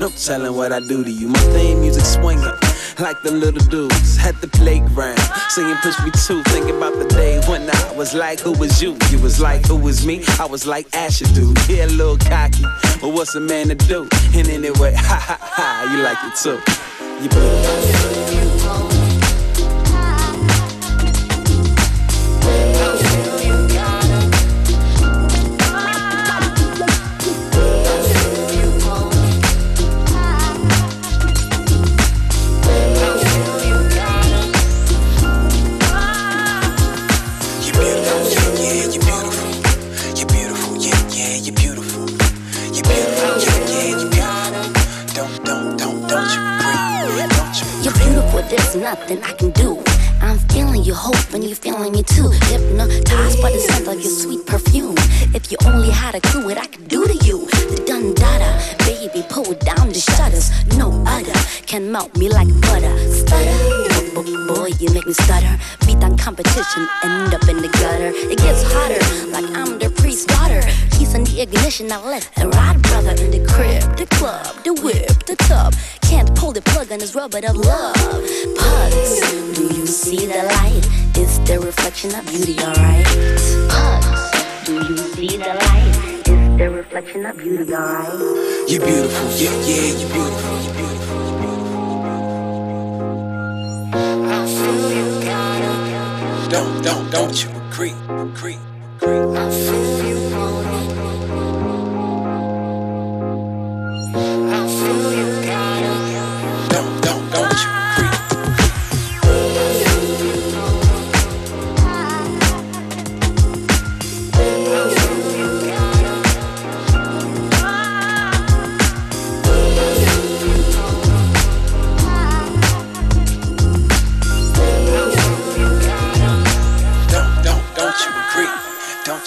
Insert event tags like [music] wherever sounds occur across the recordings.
no telling what I do to you. My theme music swinging. Like the little dudes at the playground, singing push me too. Thinking about the day when I was like, Who was you? You was like, Who was me? I was like, Asher, dude. Yeah, a little cocky, but what's a man to do? And anyway, [laughs] ha ha ha, you like it too. You beautiful. Yeah, you're beautiful. You're beautiful, yeah, yeah, you're beautiful. You're beautiful, yeah, yeah, you're beautiful. Don't, don't, don't, don't you? Don't you You're beautiful, there's nothing I can do. I'm feeling you, hoping you're feeling me too. Hypnotized by the scent of your sweet perfume. If you only had a clue what I could do to you. The dun dada, baby, pull down the shutters. No other can melt me like butter. Stutter, boy, you make me stutter. Beat down competition, end up in the gutter. It gets hotter, like I'm the priest's daughter. Keys in the ignition, now let the ride, brother, in the crib, the club, the whip, the tub. Can't pull the plug on this rubber of love. Pugs, do you see the light? It's the reflection of beauty, alright? Pugs, do you see the light? It's the reflection of beauty, alright? You're beautiful, yeah, yeah, you're beautiful, you're beautiful. I feel you got it. Don't, don't, don't you agree? Agree, agree. I feel you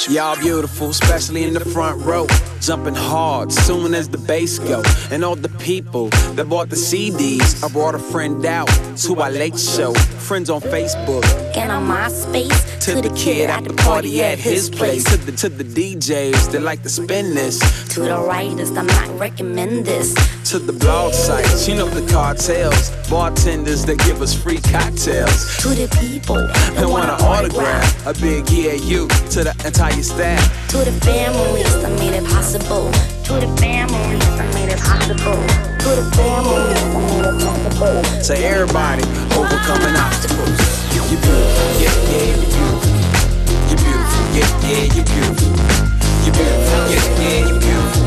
Y'all beautiful, especially in the front row. Jumping hard soon as the bass go. And all the people that bought the CDs. I brought a friend out to our late show. Friends on Facebook. And on my space, To the kid at the party at his place. To the to the DJs that like to spin this. To the writers, I might recommend this. To the blog sites, you know the cartels. Bartenders that give us free cocktails. To the people And want an autograph. A big yeah, you. To the entire staff. To the families that made it possible. To the families that made it possible. To the families that made it possible. To everybody overcoming obstacles. You're beautiful, yeah, yeah, you're beautiful. You're beautiful, yeah, yeah, you're beautiful. You're beautiful, yeah, yeah, you're beautiful.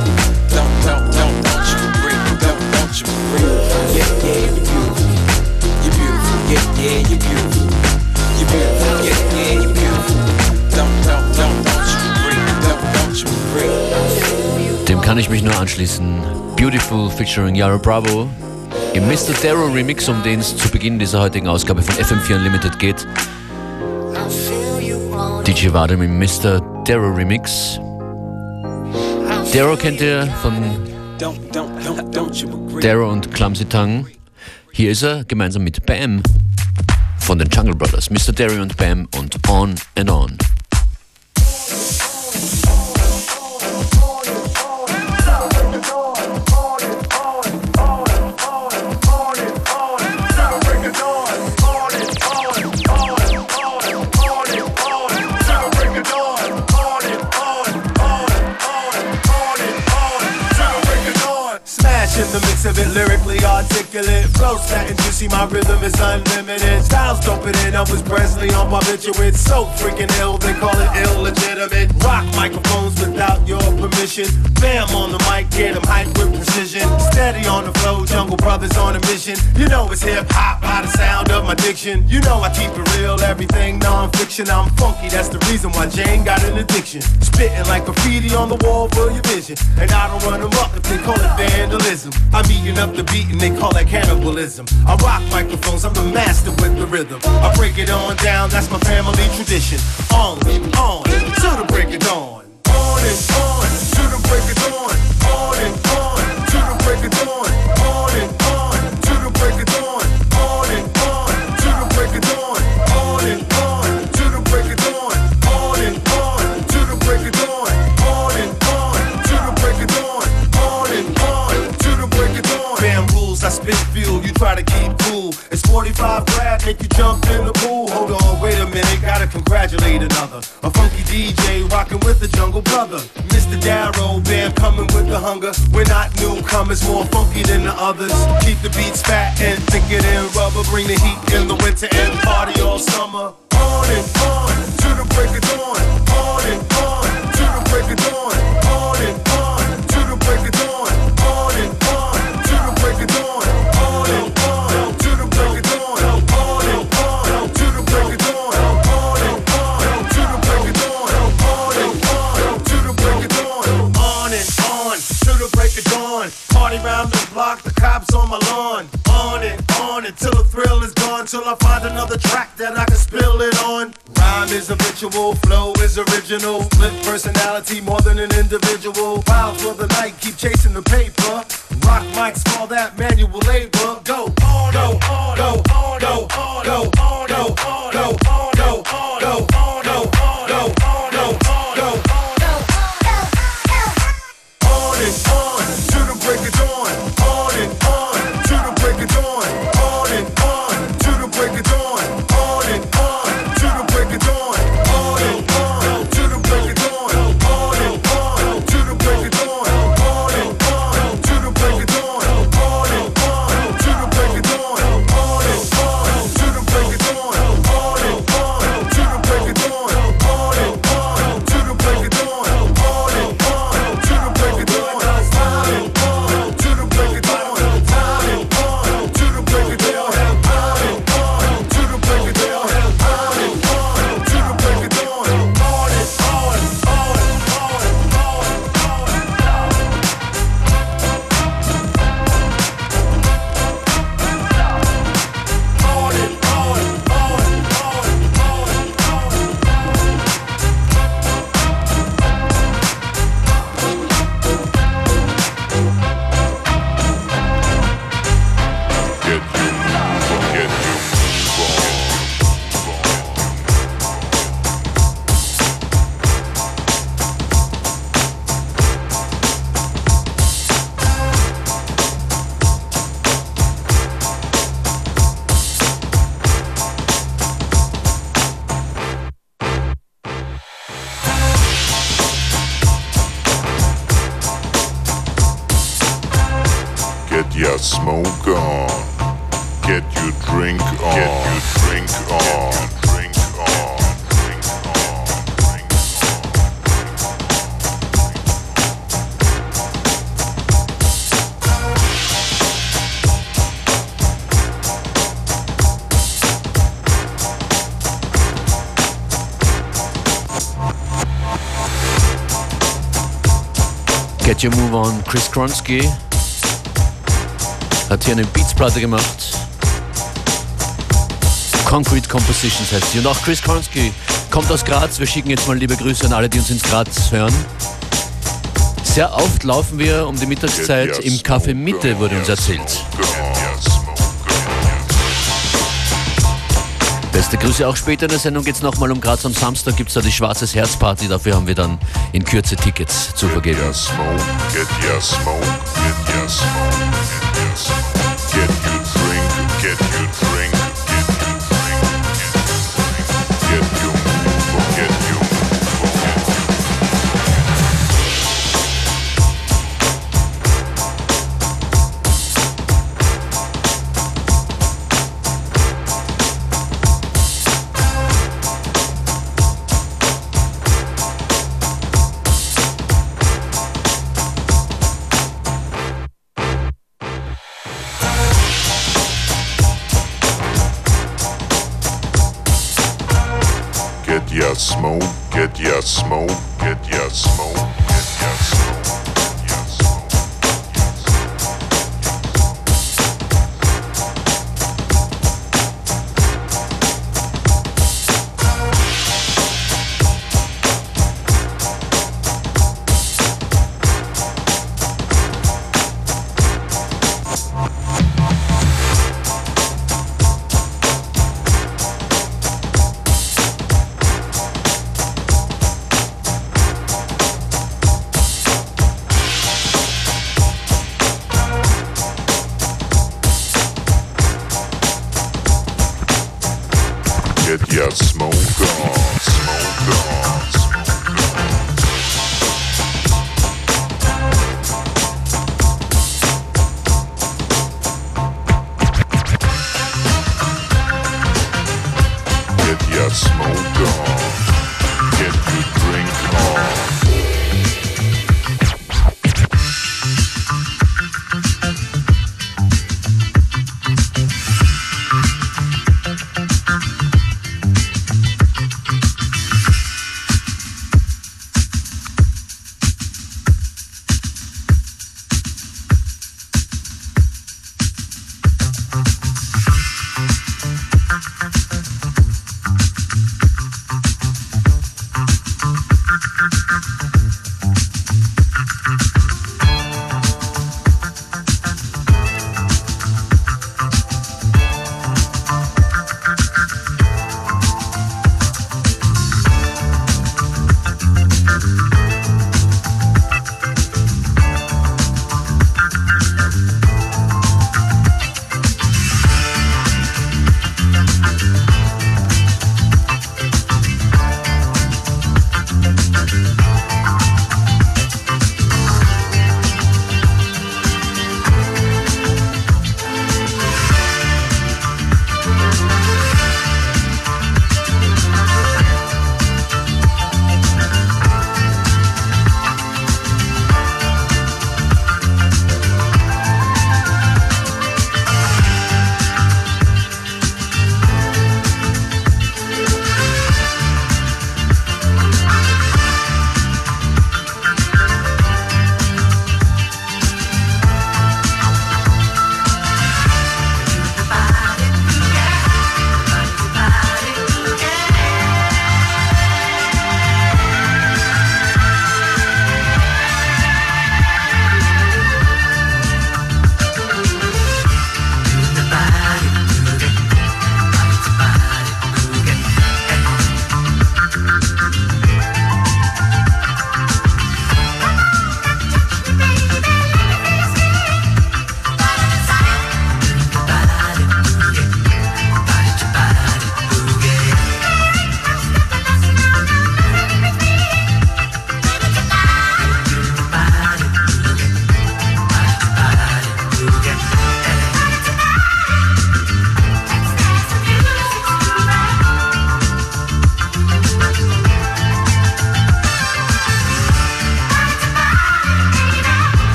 Don't you agree? Yeah, yeah, you're beautiful. You're beautiful, yeah, yeah, you're beautiful. You're beautiful, yeah, yeah, you're beautiful. Don't, don't, don't, don't you agree? Don't, don't you agree? Dem kann ich mich nur anschließen. Beautiful featuring Yara Bravo. Im Mr. Darrow Remix, um den es zu Beginn dieser heutigen Ausgabe von FM4 Unlimited geht. Want. DJ Wadem im Mr. Darrow Remix. Darrow kennt ihr von Darrow und Clumsy Tongue. Hier ist er gemeinsam mit Bam von den Jungle Brothers. Mr. Darrow und Bam und On and On. Lyrically articulate. Flow stat and juicy, my rhythm is unlimited. Styles dumping in Elvis Presley on barbiturates. So freaking ill, they call it illegitimate. Rock microphones without your permission. Bam on the mic, get them hype with precision. Steady on the flow, Jungle Brothers on a mission. You know it's hip hop by the sound of my diction. You know I keep it real, everything non-fiction. I'm funky, that's the reason why Jane got an addiction. Spitting like graffiti on the wall for your vision. And I don't run them up if they call it vandalism. I'm up the beat and they call that cannibalism. I rock microphones, I'm the master with the rhythm. I break it on down, that's my family tradition. On, on, to the break of dawn. On and on, to the break of dawn. Try to keep cool. It's 45 grad, make you jump in the pool. Hold on, wait a minute, gotta congratulate another. A funky DJ rocking with the Jungle Brother. Mr. Darrow, bam coming with the hunger. We're not newcomers, more funky than the others. Keep the beats fat and thicker than rubber. Bring the heat in the winter and party all summer. On and on, to the break of dawn. On and on, to the break of dawn. Party round the block, the cops on my lawn. On and on until the thrill is gone. Till I find another track that I can spill it on. Rhyme is habitual, flow is original. Flip personality more than an individual. Wild for the night, keep chasing the paper. Rock mics, call that manual labor. Your Move On, Chris Kronsky hat hier eine Beatsplatte gemacht. Concrete Compositions heißt sie. Und auch Chris Kronsky kommt aus Graz. Wir schicken jetzt mal liebe Grüße an alle, die uns ins Graz hören. Sehr oft laufen wir um die Mittagszeit im Café Mitte, wurde uns erzählt. Beste Grüße auch später in der Sendung geht es nochmal um Graz. Am Samstag gibt es da die Schwarzes Herz Party. Dafür haben wir dann in Kürze Tickets zu Get vergeben. your smoke, get your smoke, get your smoke, get your smoke.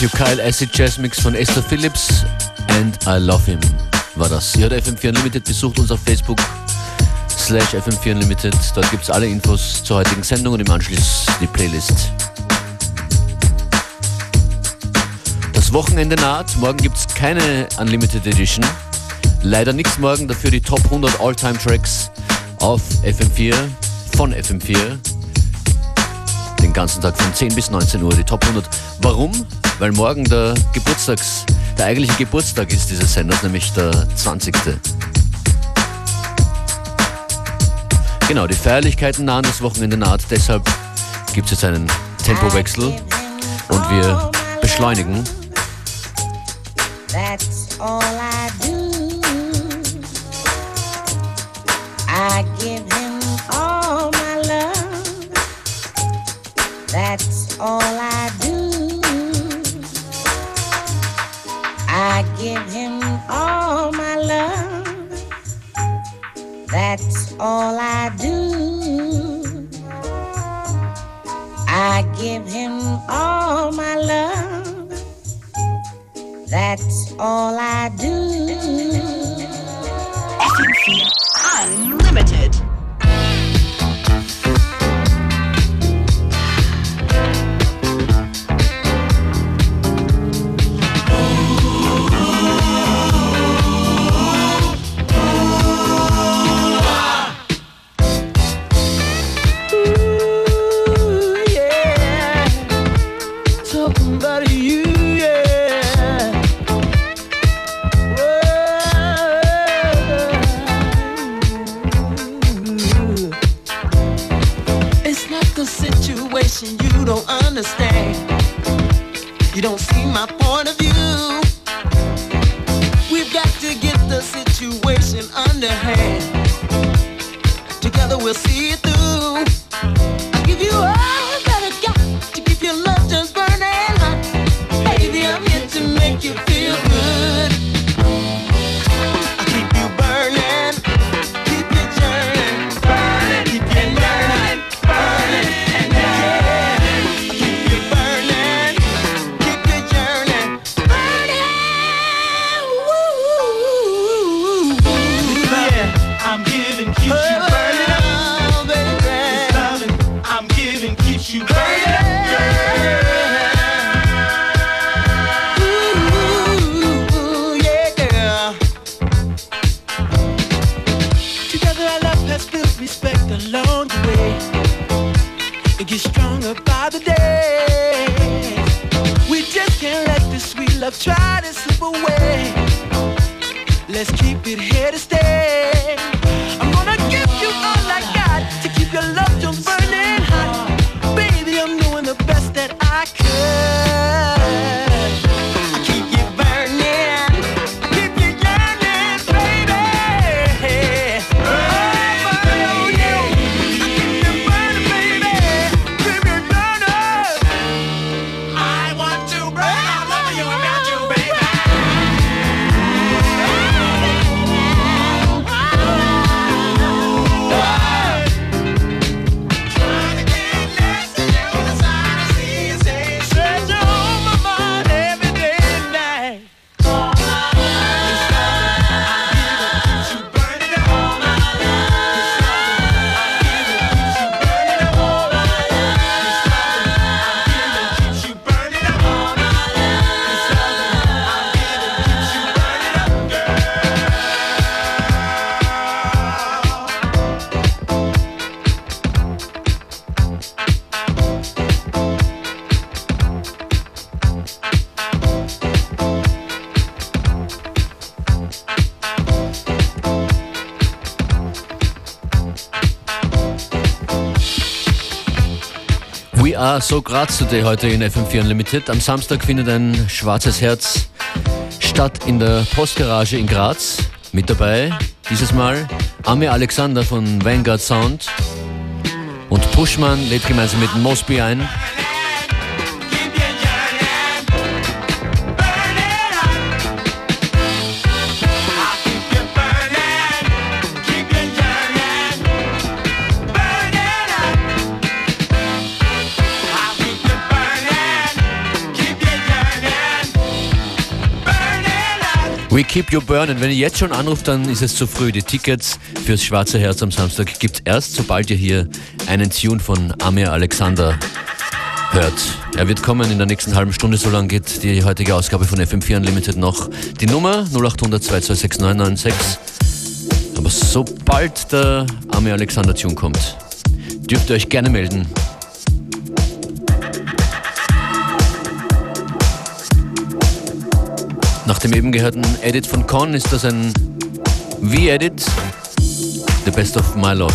Matthew Kyle Acid Jazz Mix von Esther Phillips and I Love Him war das. Ihr hört FM4 Unlimited, besucht uns auf Facebook slash FM4 Unlimited. Dort gibt es alle Infos zur heutigen Sendung und im Anschluss die Playlist. Das Wochenende naht, morgen gibt es keine Unlimited Edition. Leider nichts morgen, dafür die Top 100 All-Time Tracks auf FM4 von FM4 den ganzen Tag von 10 bis 19 Uhr, die Top 100. Warum? Weil morgen der Geburtstags, der eigentliche Geburtstag ist dieses Senders, nämlich der 20. Genau, die Feierlichkeiten nahen, das Wochenende naht, deshalb gibt es jetzt einen Tempowechsel und wir beschleunigen. That's all I do. I give him all my love. That's all I do. All I do. I give him all my love. That's all I do. So Graz today heute in FM4 Unlimited. Am Samstag findet ein schwarzes Herz statt in der Postgarage in Graz. Mit dabei dieses Mal Amir Alexander von Vanguard Sound und Pushman lädt gemeinsam mit Mosby ein. We Keep You Burning. Wenn ihr jetzt schon anruft, dann ist es zu früh. Die Tickets fürs Schwarze Herz am Samstag gibt es erst, sobald ihr hier einen Tune von Amir Alexander hört. Er wird kommen in der nächsten halben Stunde, so lange geht die heutige Ausgabe von FM4 Unlimited noch. Die Nummer 0800 226 996. Aber sobald der Amir Alexander Tune kommt, dürft ihr euch gerne melden. Nach dem eben gehörten Edit von Con ist das ein V-Edit, The Best of My Love.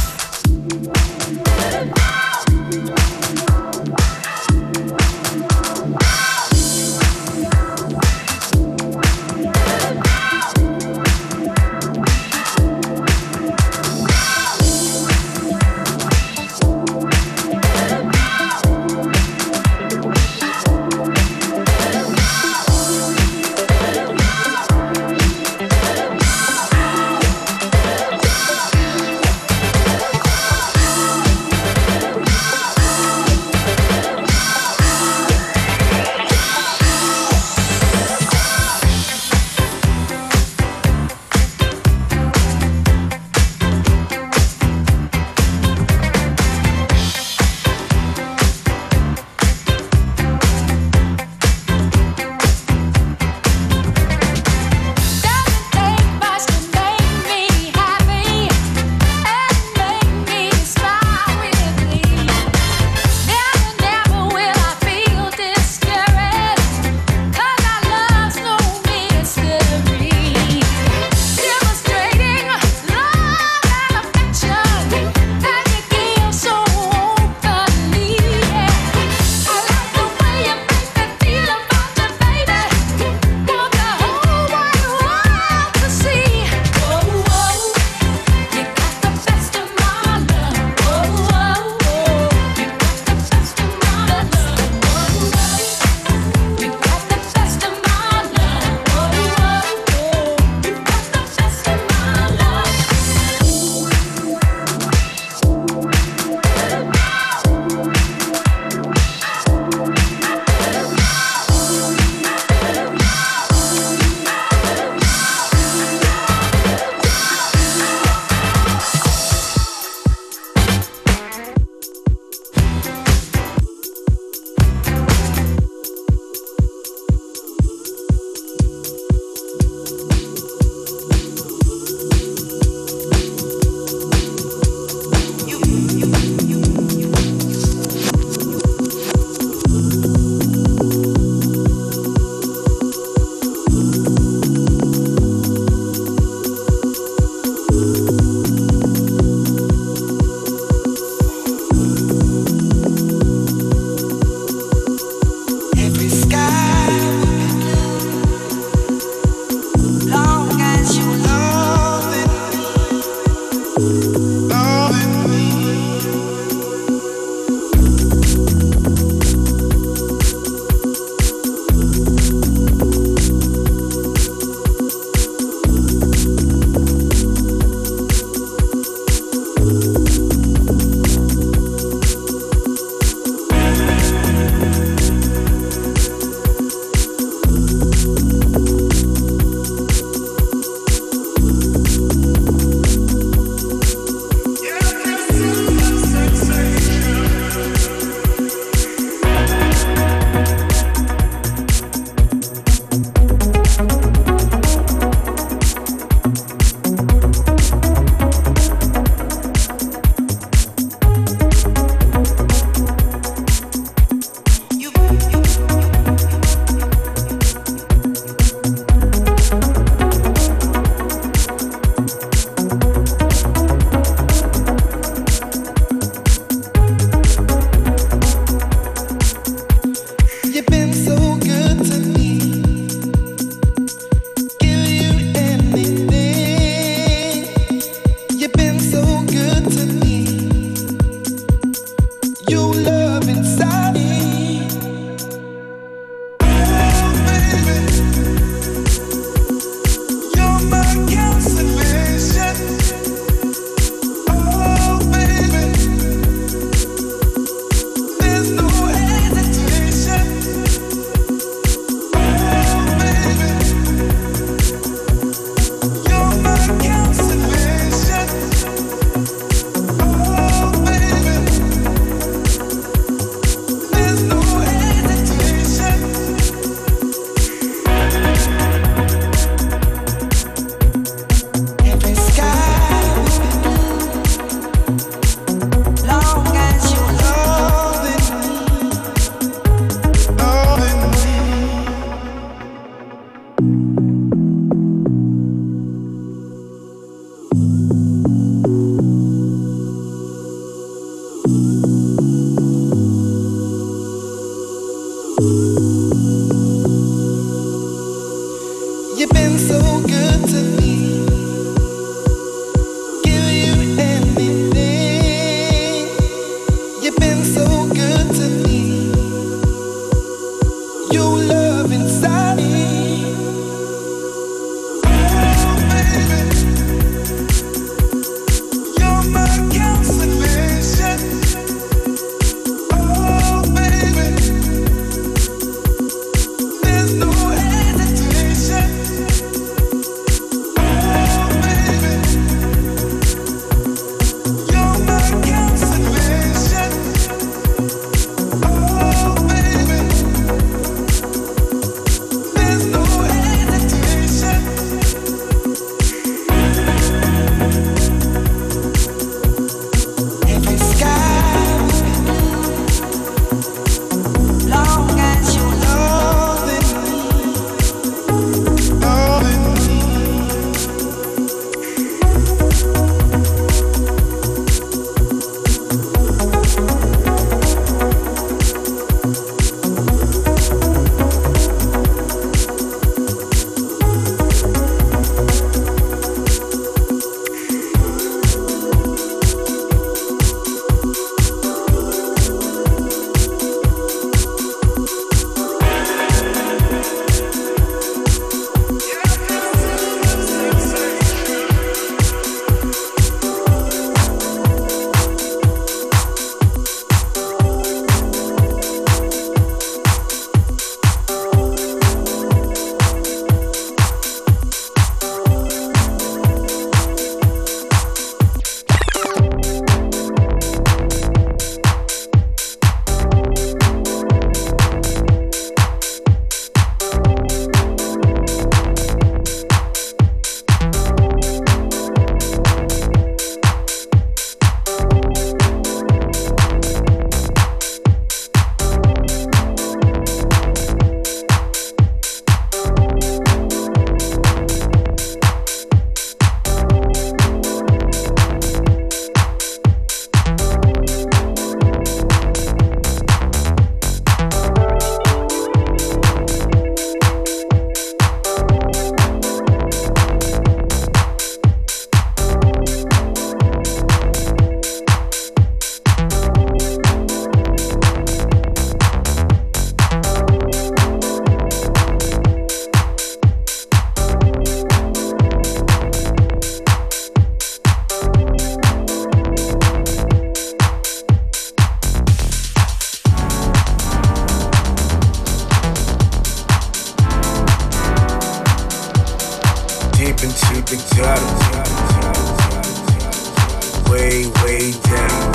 Way, way down.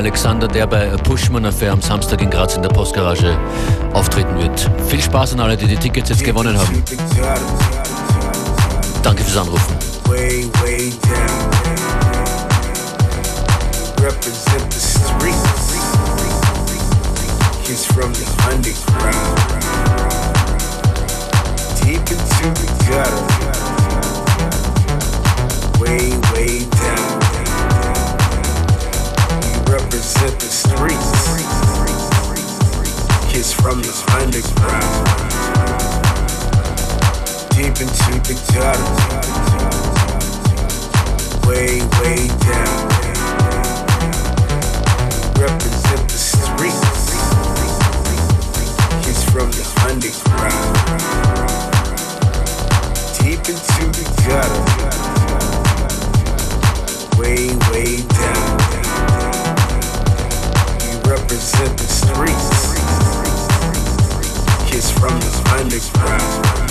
Alexander, der bei Pushman Affair am Samstag in Graz in der Postgarage auftreten wird. Viel Spaß an alle, die die Tickets jetzt gewonnen haben. Danke fürs Anrufen. way, way down. Represent the streets. He's from the underground. Deep into the gutter. Way, way down. Represent the streets. He's from the underground. Deep into the gutter way, way down. Represent the streets. He's from the underground. Deep into the gutter. Way, way down. Represent the streets. He's from the underground.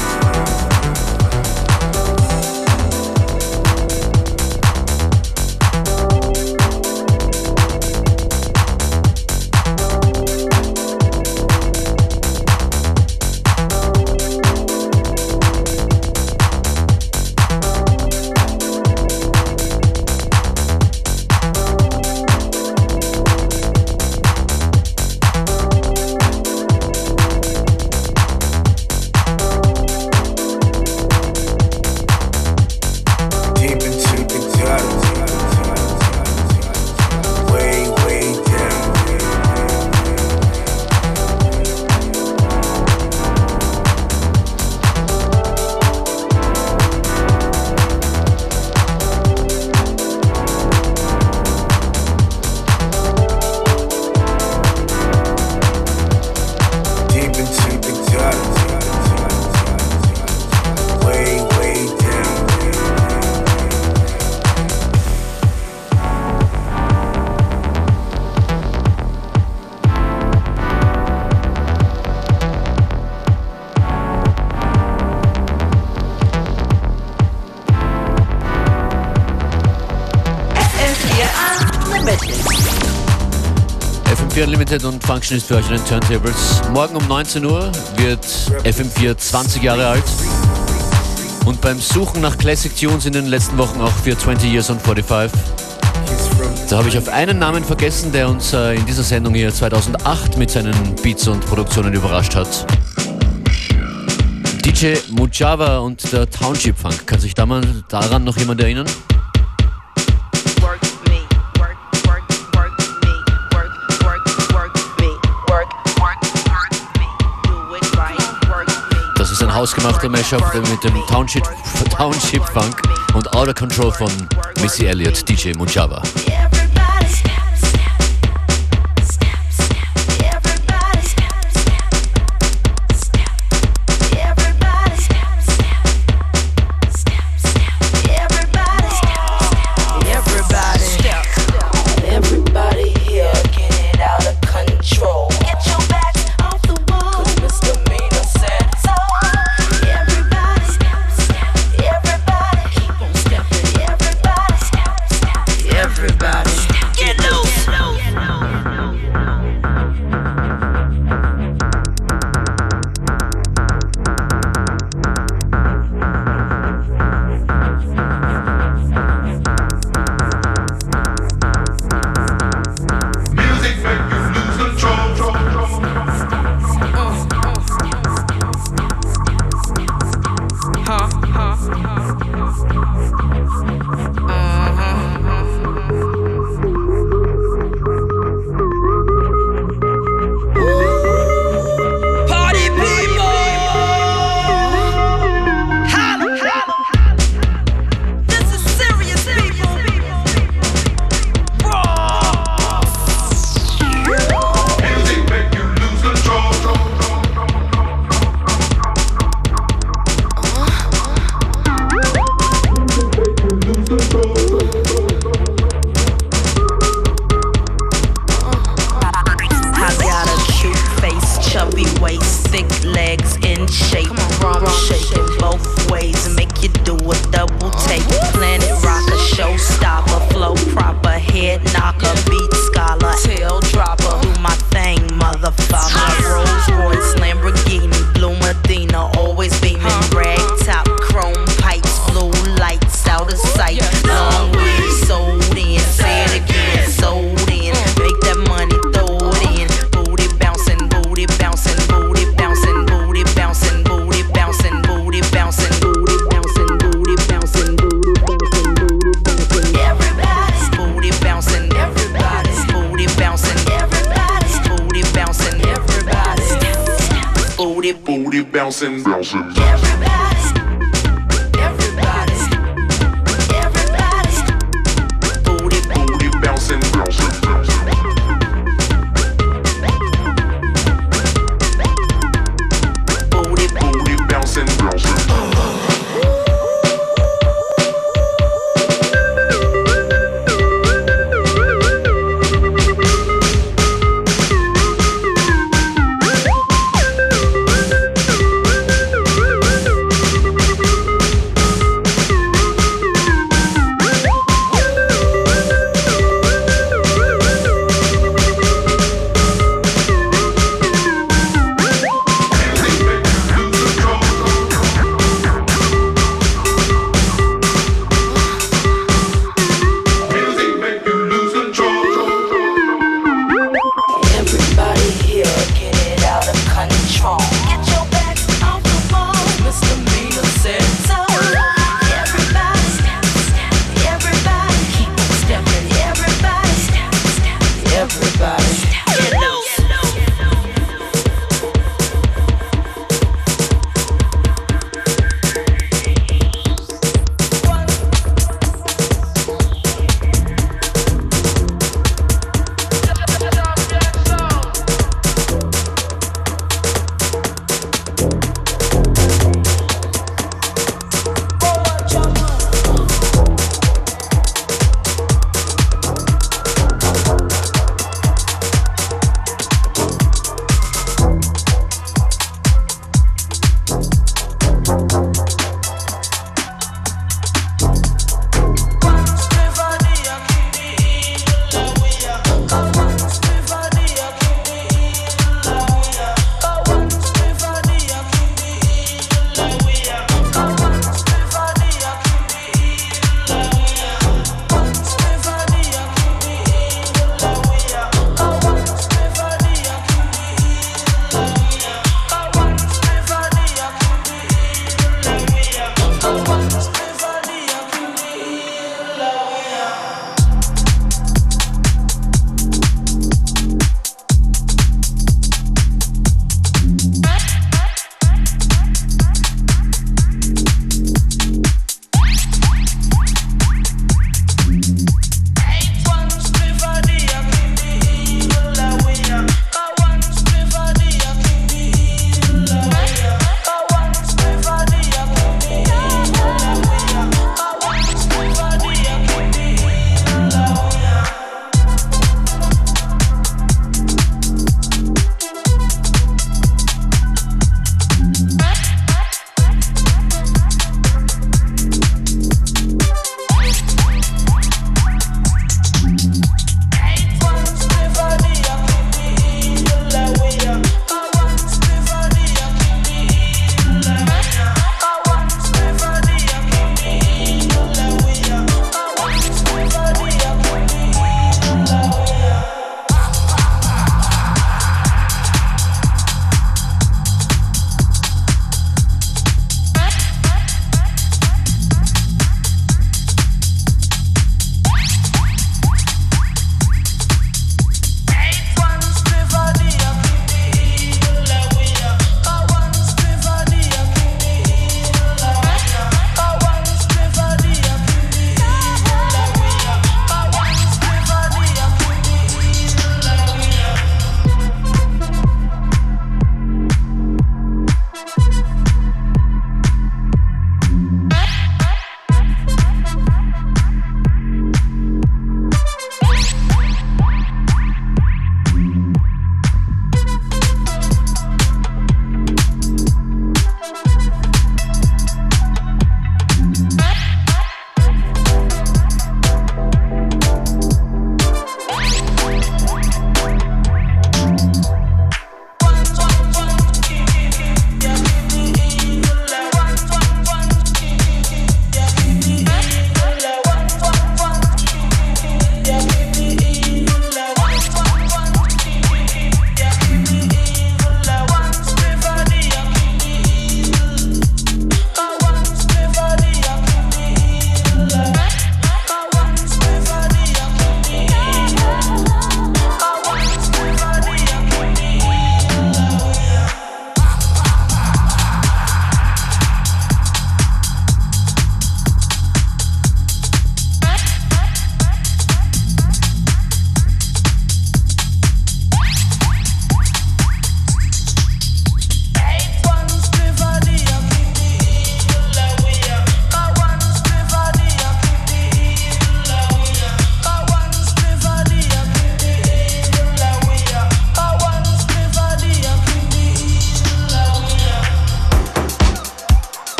FM4 Unlimited und Function ist für euch an den Turntables. Morgen um 19 Uhr wird FM4 20 Jahre alt. Und beim Suchen nach Classic Tunes in den letzten Wochen auch für 20 Years on 45, He's from da habe ich auf einen Namen vergessen, der uns äh, in dieser Sendung hier 2008 mit seinen Beats und Produktionen überrascht hat. DJ Mujava und der Township Funk. Kann sich daran noch jemand erinnern? Hausgemachter Mashup mit dem Township, [laughs] Township Funk und Out of Control von Missy Elliott, DJ Mujava. thousand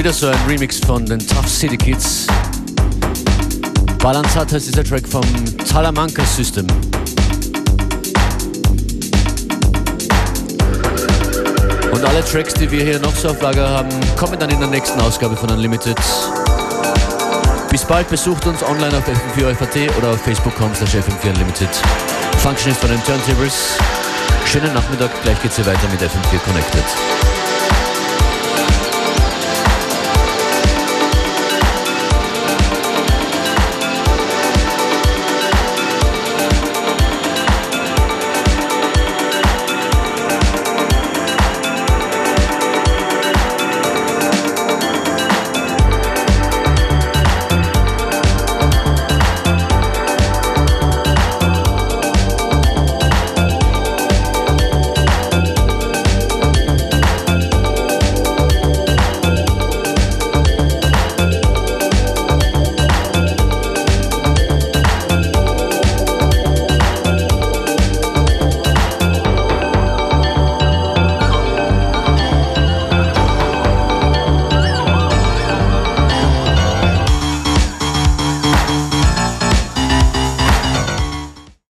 wieder so ein Remix von den Tough City Kids. Balanzat heißt dieser Track vom Talamanca System. Und alle Tracks, die wir hier noch so auf Lager haben, kommen dann in der nächsten Ausgabe von Unlimited. Bis bald, besucht uns online auf fm4.at oder auf facebook.com slash fm4unlimited. Function ist von den Turntables. Schönen Nachmittag, gleich geht's hier weiter mit FM4 Connected.